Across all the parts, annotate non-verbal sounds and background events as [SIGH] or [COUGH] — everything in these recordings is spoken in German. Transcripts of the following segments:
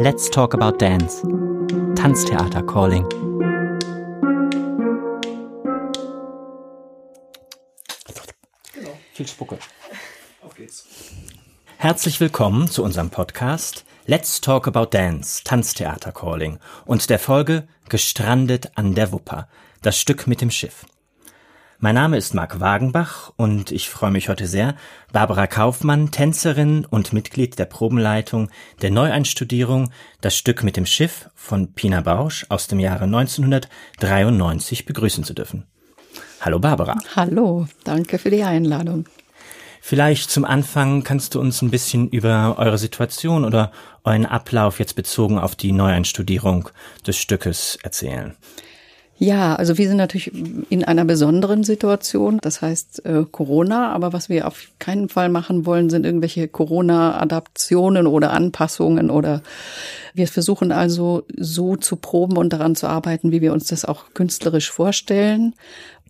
Let's Talk About Dance. Tanztheater Calling. Genau. Viel Spucke. Auf geht's. Herzlich willkommen zu unserem Podcast Let's Talk About Dance, Tanztheater Calling und der Folge Gestrandet an der Wupper, das Stück mit dem Schiff. Mein Name ist Marc Wagenbach und ich freue mich heute sehr, Barbara Kaufmann, Tänzerin und Mitglied der Probenleitung der Neueinstudierung Das Stück mit dem Schiff von Pina Bausch aus dem Jahre 1993 begrüßen zu dürfen. Hallo Barbara. Hallo, danke für die Einladung. Vielleicht zum Anfang kannst du uns ein bisschen über eure Situation oder euren Ablauf jetzt bezogen auf die Neueinstudierung des Stückes erzählen. Ja, also wir sind natürlich in einer besonderen Situation, das heißt äh, Corona, aber was wir auf keinen Fall machen wollen, sind irgendwelche Corona-Adaptionen oder Anpassungen oder wir versuchen also so zu proben und daran zu arbeiten, wie wir uns das auch künstlerisch vorstellen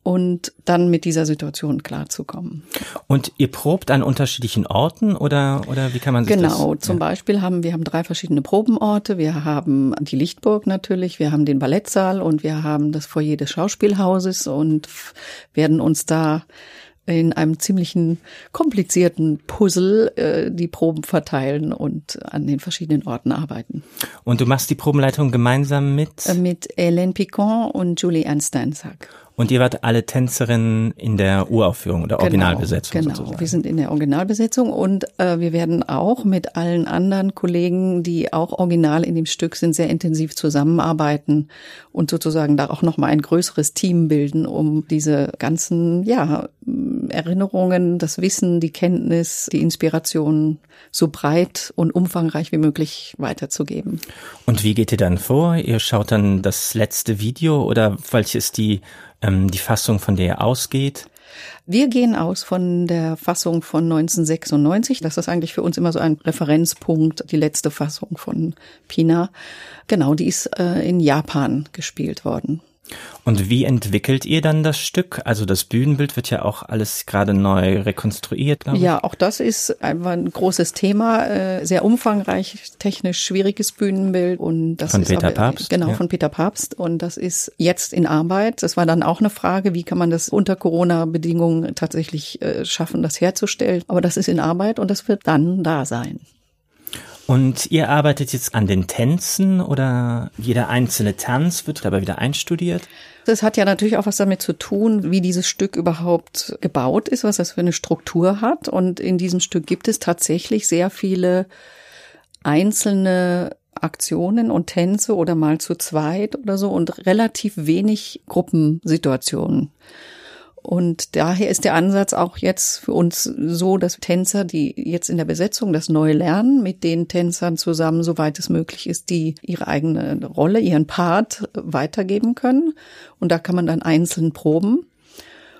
und dann mit dieser Situation klarzukommen. Und ihr probt an unterschiedlichen Orten oder oder wie kann man sich genau, das? Genau, zum ja. Beispiel haben wir haben drei verschiedene Probenorte. Wir haben die Lichtburg natürlich, wir haben den Ballettsaal und wir haben das Foyer des Schauspielhauses und werden uns da in einem ziemlichen komplizierten Puzzle äh, die Proben verteilen und an den verschiedenen Orten arbeiten. Und du machst die Probenleitung gemeinsam mit? Äh, mit Hélène Picon und Julie Ernsteinsack. Und ihr wart alle Tänzerinnen in der Uraufführung oder genau, Originalbesetzung genau, sozusagen. wir sind in der Originalbesetzung und äh, wir werden auch mit allen anderen Kollegen, die auch original in dem Stück sind, sehr intensiv zusammenarbeiten und sozusagen da auch nochmal ein größeres Team bilden, um diese ganzen, ja, Erinnerungen, das Wissen, die Kenntnis, die Inspiration so breit und umfangreich wie möglich weiterzugeben. Und wie geht ihr dann vor? Ihr schaut dann das letzte Video oder welche ist die ähm, die Fassung, von der er ausgeht? Wir gehen aus von der Fassung von 1996. Das ist eigentlich für uns immer so ein Referenzpunkt, die letzte Fassung von Pina. Genau, die ist äh, in Japan gespielt worden. Und wie entwickelt ihr dann das Stück? Also das Bühnenbild wird ja auch alles gerade neu rekonstruiert, glaube ich. Ja, auch das ist einfach ein großes Thema, äh, sehr umfangreich, technisch schwieriges Bühnenbild und das von ist Peter aber, Papst. Genau, ja. von Peter Papst und das ist jetzt in Arbeit. Das war dann auch eine Frage, wie kann man das unter Corona-Bedingungen tatsächlich äh, schaffen, das herzustellen? Aber das ist in Arbeit und das wird dann da sein. Und ihr arbeitet jetzt an den Tänzen oder jeder einzelne Tanz wird dabei wieder einstudiert? Das hat ja natürlich auch was damit zu tun, wie dieses Stück überhaupt gebaut ist, was das für eine Struktur hat. Und in diesem Stück gibt es tatsächlich sehr viele einzelne Aktionen und Tänze oder mal zu zweit oder so und relativ wenig Gruppensituationen. Und daher ist der Ansatz auch jetzt für uns so, dass Tänzer, die jetzt in der Besetzung das neu lernen, mit den Tänzern zusammen, soweit es möglich ist, die ihre eigene Rolle, ihren Part weitergeben können. Und da kann man dann einzeln proben.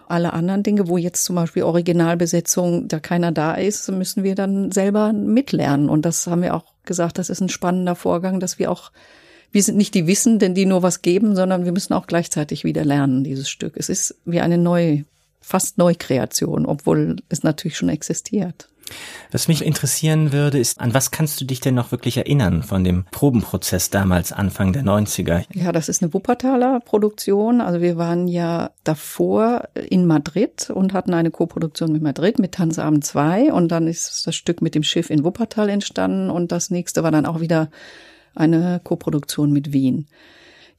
Alle anderen Dinge, wo jetzt zum Beispiel Originalbesetzung, da keiner da ist, müssen wir dann selber mitlernen. Und das haben wir auch gesagt, das ist ein spannender Vorgang, dass wir auch wir sind nicht die Wissenden, die nur was geben, sondern wir müssen auch gleichzeitig wieder lernen, dieses Stück. Es ist wie eine neue, fast Neukreation, obwohl es natürlich schon existiert. Was mich interessieren würde, ist, an was kannst du dich denn noch wirklich erinnern von dem Probenprozess damals, Anfang der 90er? Ja, das ist eine Wuppertaler Produktion. Also wir waren ja davor in Madrid und hatten eine Koproduktion mit Madrid, mit Tanzabend 2 und dann ist das Stück mit dem Schiff in Wuppertal entstanden und das nächste war dann auch wieder eine Koproduktion mit Wien.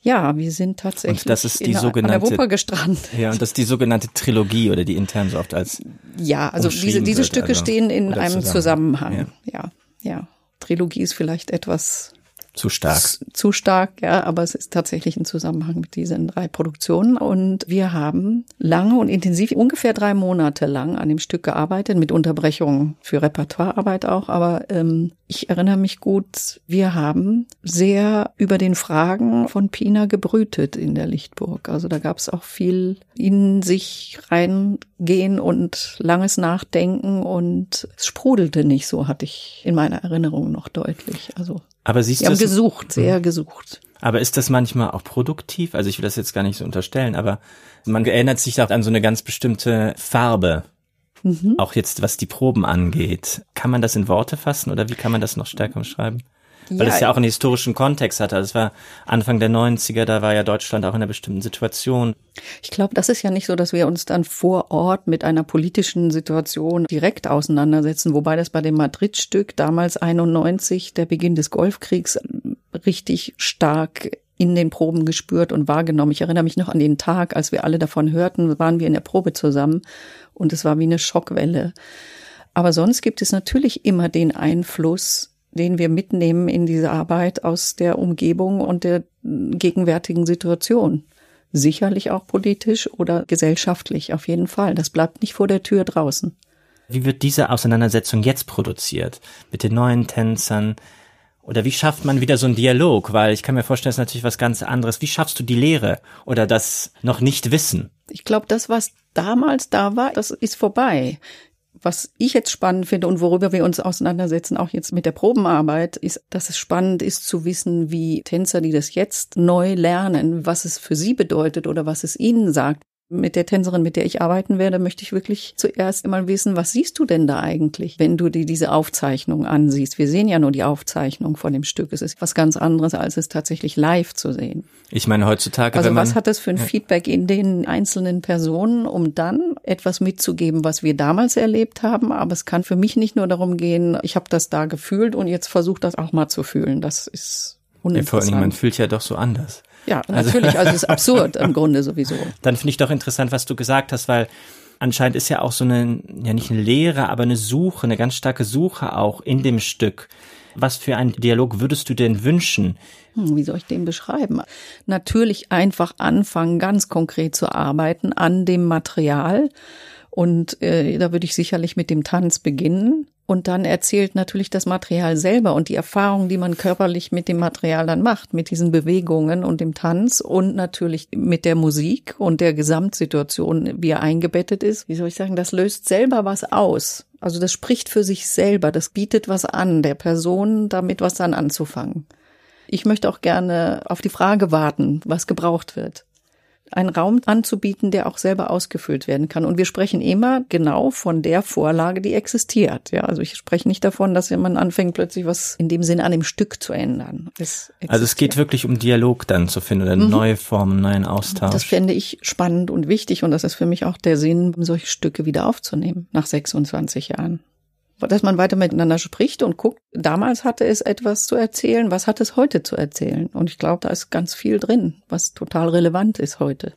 Ja, wir sind tatsächlich und das ist die in sogenannte, an der Wupper gestrandet. Ja, und das ist die sogenannte Trilogie oder die intern so oft als Ja, also diese, diese Stücke also, stehen in einem Zusammenhang. Ja. ja, ja. Trilogie ist vielleicht etwas zu stark. Zu stark, ja, aber es ist tatsächlich ein Zusammenhang mit diesen drei Produktionen. Und wir haben lange und intensiv, ungefähr drei Monate lang an dem Stück gearbeitet, mit Unterbrechungen für Repertoirearbeit auch. Aber ähm, ich erinnere mich gut, wir haben sehr über den Fragen von Pina gebrütet in der Lichtburg. Also da gab es auch viel in sich reingehen und langes Nachdenken und es sprudelte nicht so, hatte ich in meiner Erinnerung noch deutlich. Also aber siehst du haben gesucht, sehr gesucht. Aber ist das manchmal auch produktiv? Also ich will das jetzt gar nicht so unterstellen, aber man erinnert sich auch an so eine ganz bestimmte Farbe. Mhm. Auch jetzt, was die Proben angeht. Kann man das in Worte fassen oder wie kann man das noch stärker beschreiben? Weil ja, es ja auch einen historischen Kontext hatte. Das war Anfang der 90er, da war ja Deutschland auch in einer bestimmten Situation. Ich glaube, das ist ja nicht so, dass wir uns dann vor Ort mit einer politischen Situation direkt auseinandersetzen, wobei das bei dem Madrid-Stück damals 91, der Beginn des Golfkriegs, richtig stark in den Proben gespürt und wahrgenommen. Ich erinnere mich noch an den Tag, als wir alle davon hörten, waren wir in der Probe zusammen und es war wie eine Schockwelle. Aber sonst gibt es natürlich immer den Einfluss, den wir mitnehmen in diese Arbeit aus der Umgebung und der gegenwärtigen Situation. Sicherlich auch politisch oder gesellschaftlich, auf jeden Fall. Das bleibt nicht vor der Tür draußen. Wie wird diese Auseinandersetzung jetzt produziert? Mit den neuen Tänzern, oder wie schafft man wieder so einen Dialog? Weil ich kann mir vorstellen, das ist natürlich was ganz anderes. Wie schaffst du die Lehre oder das noch nicht wissen? Ich glaube, das, was damals da war, das ist vorbei. Was ich jetzt spannend finde und worüber wir uns auseinandersetzen, auch jetzt mit der Probenarbeit, ist, dass es spannend ist zu wissen, wie Tänzer, die das jetzt neu lernen, was es für sie bedeutet oder was es ihnen sagt, mit der Tänzerin, mit der ich arbeiten werde, möchte ich wirklich zuerst immer wissen, was siehst du denn da eigentlich, wenn du dir diese Aufzeichnung ansiehst? Wir sehen ja nur die Aufzeichnung von dem Stück. Es ist was ganz anderes, als es tatsächlich live zu sehen. Ich meine, heutzutage. Also was hat das für ein ja. Feedback in den einzelnen Personen, um dann etwas mitzugeben, was wir damals erlebt haben? Aber es kann für mich nicht nur darum gehen, ich habe das da gefühlt und jetzt versuche das auch mal zu fühlen. Das ist uninteressant. Ja, vor Dingen, man fühlt ja doch so anders. Ja, also natürlich. Also es ist absurd im [LAUGHS] Grunde sowieso. Dann finde ich doch interessant, was du gesagt hast, weil anscheinend ist ja auch so eine, ja nicht eine Lehre, aber eine Suche, eine ganz starke Suche auch in dem Stück. Was für einen Dialog würdest du denn wünschen? Hm, wie soll ich den beschreiben? Natürlich einfach anfangen, ganz konkret zu arbeiten an dem Material. Und äh, da würde ich sicherlich mit dem Tanz beginnen. Und dann erzählt natürlich das Material selber und die Erfahrung, die man körperlich mit dem Material dann macht, mit diesen Bewegungen und dem Tanz und natürlich mit der Musik und der Gesamtsituation, wie er eingebettet ist. Wie soll ich sagen, das löst selber was aus. Also das spricht für sich selber, das bietet was an, der Person damit was dann anzufangen. Ich möchte auch gerne auf die Frage warten, was gebraucht wird einen Raum anzubieten, der auch selber ausgefüllt werden kann. Und wir sprechen immer genau von der Vorlage, die existiert. Ja, also ich spreche nicht davon, dass man anfängt, plötzlich was in dem Sinne an dem Stück zu ändern. Es also es geht wirklich um Dialog dann zu finden oder mhm. neue Formen, neuen Austausch. Das fände ich spannend und wichtig und das ist für mich auch der Sinn, solche Stücke wieder aufzunehmen nach 26 Jahren dass man weiter miteinander spricht und guckt, damals hatte es etwas zu erzählen, was hat es heute zu erzählen? Und ich glaube, da ist ganz viel drin, was total relevant ist heute.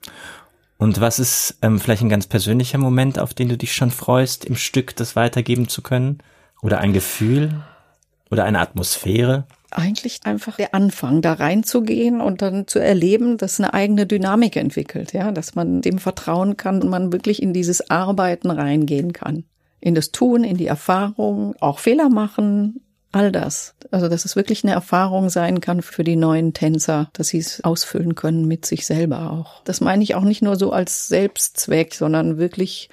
Und was ist ähm, vielleicht ein ganz persönlicher Moment, auf den du dich schon freust, im Stück das weitergeben zu können? Oder ein Gefühl? Oder eine Atmosphäre? Eigentlich einfach der Anfang, da reinzugehen und dann zu erleben, dass eine eigene Dynamik entwickelt, ja, dass man dem vertrauen kann und man wirklich in dieses Arbeiten reingehen kann in das Tun, in die Erfahrung, auch Fehler machen, all das. Also, dass es wirklich eine Erfahrung sein kann für die neuen Tänzer, dass sie es ausfüllen können mit sich selber auch. Das meine ich auch nicht nur so als Selbstzweck, sondern wirklich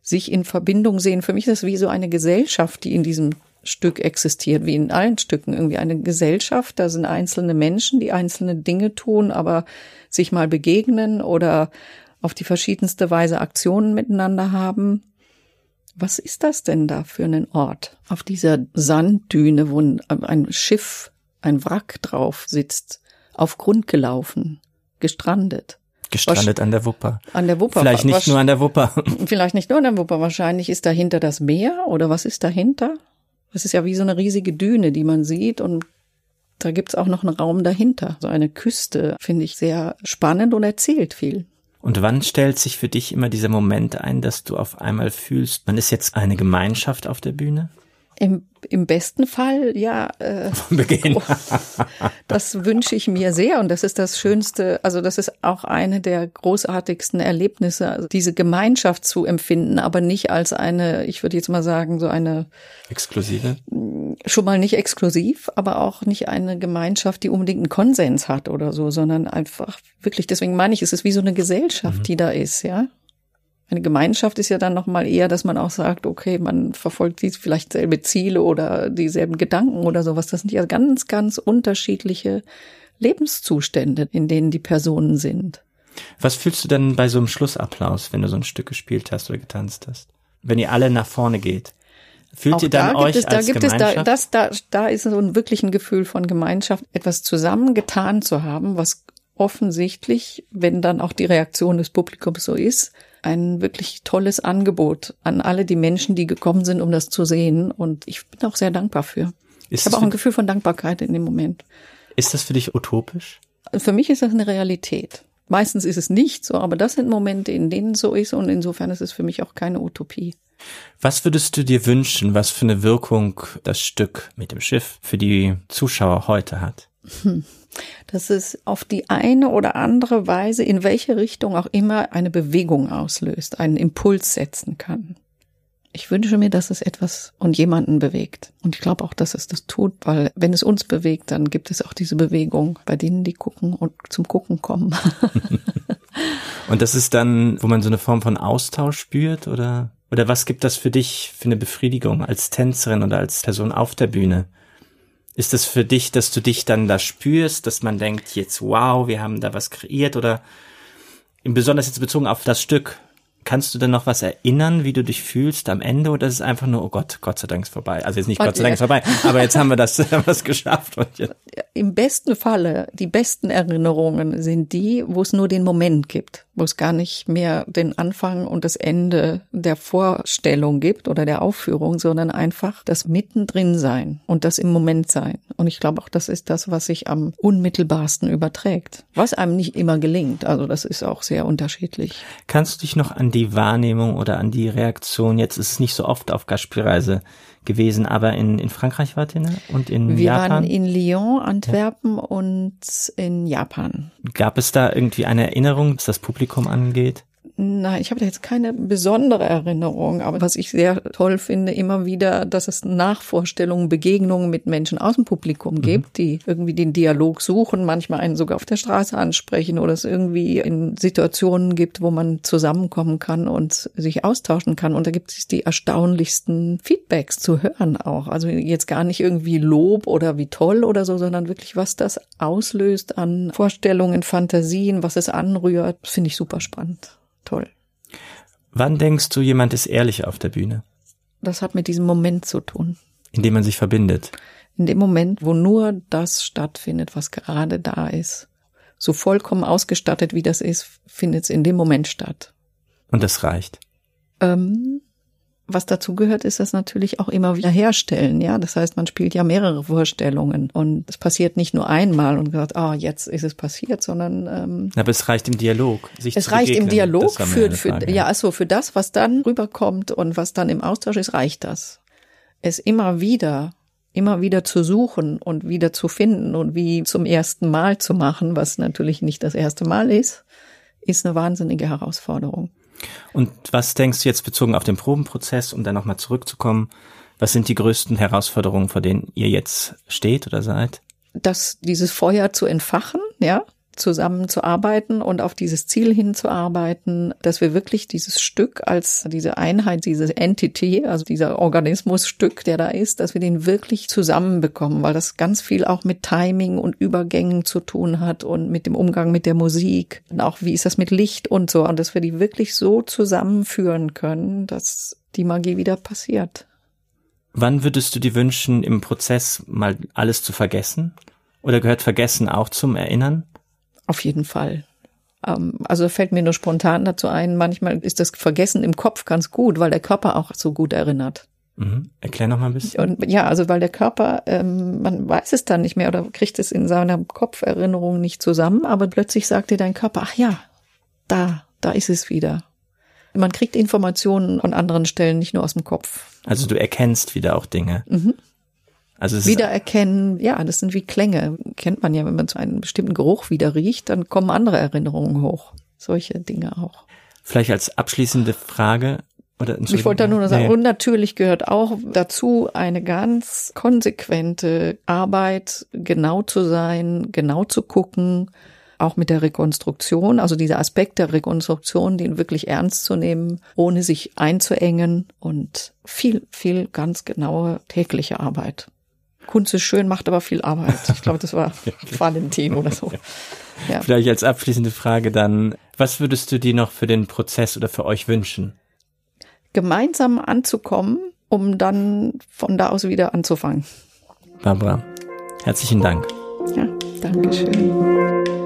sich in Verbindung sehen. Für mich ist das wie so eine Gesellschaft, die in diesem Stück existiert, wie in allen Stücken irgendwie eine Gesellschaft. Da sind einzelne Menschen, die einzelne Dinge tun, aber sich mal begegnen oder auf die verschiedenste Weise Aktionen miteinander haben was ist das denn da für ein Ort? Auf dieser Sanddüne, wo ein Schiff, ein Wrack drauf sitzt, auf Grund gelaufen, gestrandet. Gestrandet an der Wupper. An der Wupper. Vielleicht nicht nur an der Wupper. [LAUGHS] Vielleicht nicht nur an der Wupper. Wahrscheinlich ist dahinter das Meer oder was ist dahinter? Das ist ja wie so eine riesige Düne, die man sieht und da gibt's auch noch einen Raum dahinter. So eine Küste finde ich sehr spannend und erzählt viel. Und wann stellt sich für dich immer dieser Moment ein, dass du auf einmal fühlst, man ist jetzt eine Gemeinschaft auf der Bühne? Im, im besten Fall, ja. Äh, Von Beginn. das wünsche ich mir sehr und das ist das Schönste, also das ist auch eine der großartigsten Erlebnisse, also diese Gemeinschaft zu empfinden, aber nicht als eine, ich würde jetzt mal sagen, so eine exklusive. Schon mal nicht exklusiv, aber auch nicht eine Gemeinschaft, die unbedingt einen Konsens hat oder so, sondern einfach wirklich, deswegen meine ich, es ist wie so eine Gesellschaft, mhm. die da ist, ja. Eine Gemeinschaft ist ja dann nochmal eher, dass man auch sagt, okay, man verfolgt die vielleicht selbe Ziele oder dieselben Gedanken oder sowas. Das sind ja ganz, ganz unterschiedliche Lebenszustände, in denen die Personen sind. Was fühlst du denn bei so einem Schlussapplaus, wenn du so ein Stück gespielt hast oder getanzt hast? Wenn ihr alle nach vorne geht? Fühlt auch ihr dann da euch es, da als gibt es, Gemeinschaft? da, das, da, da ist so ein wirklich ein Gefühl von Gemeinschaft, etwas zusammengetan zu haben, was offensichtlich, wenn dann auch die Reaktion des Publikums so ist, ein wirklich tolles Angebot an alle die Menschen, die gekommen sind, um das zu sehen. Und ich bin auch sehr dankbar für. Ist ich habe auch ein Gefühl von Dankbarkeit in dem Moment. Ist das für dich utopisch? Für mich ist das eine Realität. Meistens ist es nicht so, aber das sind Momente, in denen es so ist und insofern ist es für mich auch keine Utopie. Was würdest du dir wünschen, was für eine Wirkung das Stück mit dem Schiff für die Zuschauer heute hat? Dass es auf die eine oder andere Weise, in welche Richtung auch immer, eine Bewegung auslöst, einen Impuls setzen kann. Ich wünsche mir, dass es etwas und jemanden bewegt. Und ich glaube auch, dass es das tut, weil wenn es uns bewegt, dann gibt es auch diese Bewegung bei denen, die gucken und zum Gucken kommen. [LAUGHS] Und das ist dann, wo man so eine Form von Austausch spürt oder oder was gibt das für dich für eine Befriedigung als Tänzerin oder als Person auf der Bühne? Ist das für dich, dass du dich dann da spürst, dass man denkt, jetzt wow, wir haben da was kreiert? Oder besonders jetzt bezogen auf das Stück, kannst du denn noch was erinnern, wie du dich fühlst am Ende oder ist es einfach nur, oh Gott, Gott sei Dank ist vorbei. Also jetzt nicht Und Gott sei Dank ist vorbei, aber jetzt haben wir das, [LAUGHS] haben wir es geschafft. Im besten Falle, die besten Erinnerungen sind die, wo es nur den Moment gibt, wo es gar nicht mehr den Anfang und das Ende der Vorstellung gibt oder der Aufführung, sondern einfach das Mittendrin sein und das im Moment sein. Und ich glaube auch, das ist das, was sich am unmittelbarsten überträgt, was einem nicht immer gelingt. Also das ist auch sehr unterschiedlich. Kannst du dich noch an die Wahrnehmung oder an die Reaktion, jetzt ist es nicht so oft auf Gastspielreise gewesen, aber in, in Frankreich wart ihr ne? und in Wir Japan? waren in Lyon, Antwerpen und in Japan. Gab es da irgendwie eine Erinnerung, was das Publikum angeht? Nein, ich habe da jetzt keine besondere Erinnerung, aber was ich sehr toll finde, immer wieder, dass es Nachvorstellungen, Begegnungen mit Menschen aus dem Publikum gibt, die irgendwie den Dialog suchen, manchmal einen sogar auf der Straße ansprechen oder es irgendwie in Situationen gibt, wo man zusammenkommen kann und sich austauschen kann. Und da gibt es die erstaunlichsten Feedbacks zu hören auch. Also jetzt gar nicht irgendwie Lob oder wie toll oder so, sondern wirklich, was das auslöst an Vorstellungen, Fantasien, was es anrührt, finde ich super spannend. Toll. Wann denkst du, jemand ist ehrlich auf der Bühne? Das hat mit diesem Moment zu tun. Indem man sich verbindet. In dem Moment, wo nur das stattfindet, was gerade da ist. So vollkommen ausgestattet, wie das ist, findet es in dem Moment statt. Und das reicht. Ähm, was dazu gehört, ist das natürlich auch immer wieder herstellen, ja. Das heißt, man spielt ja mehrere Vorstellungen und es passiert nicht nur einmal und gesagt, ah, jetzt ist es passiert, sondern ähm, Aber es reicht im Dialog. Sich es reicht im begegnen. Dialog war mir für, für ja, also für das, was dann rüberkommt und was dann im Austausch ist, reicht das. Es immer wieder, immer wieder zu suchen und wieder zu finden und wie zum ersten Mal zu machen, was natürlich nicht das erste Mal ist, ist eine wahnsinnige Herausforderung. Und was denkst du jetzt bezogen auf den Probenprozess, um da nochmal zurückzukommen? Was sind die größten Herausforderungen, vor denen ihr jetzt steht oder seid? das, dieses Feuer zu entfachen, ja, zusammenzuarbeiten und auf dieses Ziel hinzuarbeiten, dass wir wirklich dieses Stück als diese Einheit, diese Entity, also dieser Organismusstück, der da ist, dass wir den wirklich zusammenbekommen, weil das ganz viel auch mit Timing und Übergängen zu tun hat und mit dem Umgang mit der Musik und auch wie ist das mit Licht und so und dass wir die wirklich so zusammenführen können, dass die Magie wieder passiert. Wann würdest du dir wünschen, im Prozess mal alles zu vergessen? Oder gehört Vergessen auch zum Erinnern? Auf jeden Fall. Ähm, Also fällt mir nur spontan dazu ein, manchmal ist das Vergessen im Kopf ganz gut, weil der Körper auch so gut erinnert. Mhm. Erklär noch mal ein bisschen. Und ja, also weil der Körper, ähm, man weiß es dann nicht mehr oder kriegt es in seiner Kopferinnerung nicht zusammen, aber plötzlich sagt dir dein Körper, ach ja, da, da ist es wieder. Man kriegt Informationen von anderen Stellen, nicht nur aus dem Kopf. Also du erkennst wieder auch Dinge. Mhm. Also Wiedererkennen, ja, das sind wie Klänge. Kennt man ja, wenn man so einen bestimmten Geruch wieder riecht, dann kommen andere Erinnerungen hoch. Solche Dinge auch. vielleicht als abschließende Frage oder Ich wollte da nur noch sagen, Nee. und natürlich gehört auch dazu eine ganz konsequente Arbeit, genau zu sein, genau zu gucken, auch mit der Rekonstruktion, also dieser Aspekt der Rekonstruktion, den wirklich ernst zu nehmen, ohne sich einzuengen und viel, viel ganz genaue tägliche Arbeit. Kunst ist schön, macht aber viel Arbeit. Ich glaube, das war [LAUGHS] Valentin oder so. Ja. Vielleicht als abschließende Frage dann, was würdest du dir noch für den Prozess oder für euch wünschen? gemeinsam anzukommen um dann von da aus wieder anzufangen. Barbara, herzlichen Dank. Ja, danke schön.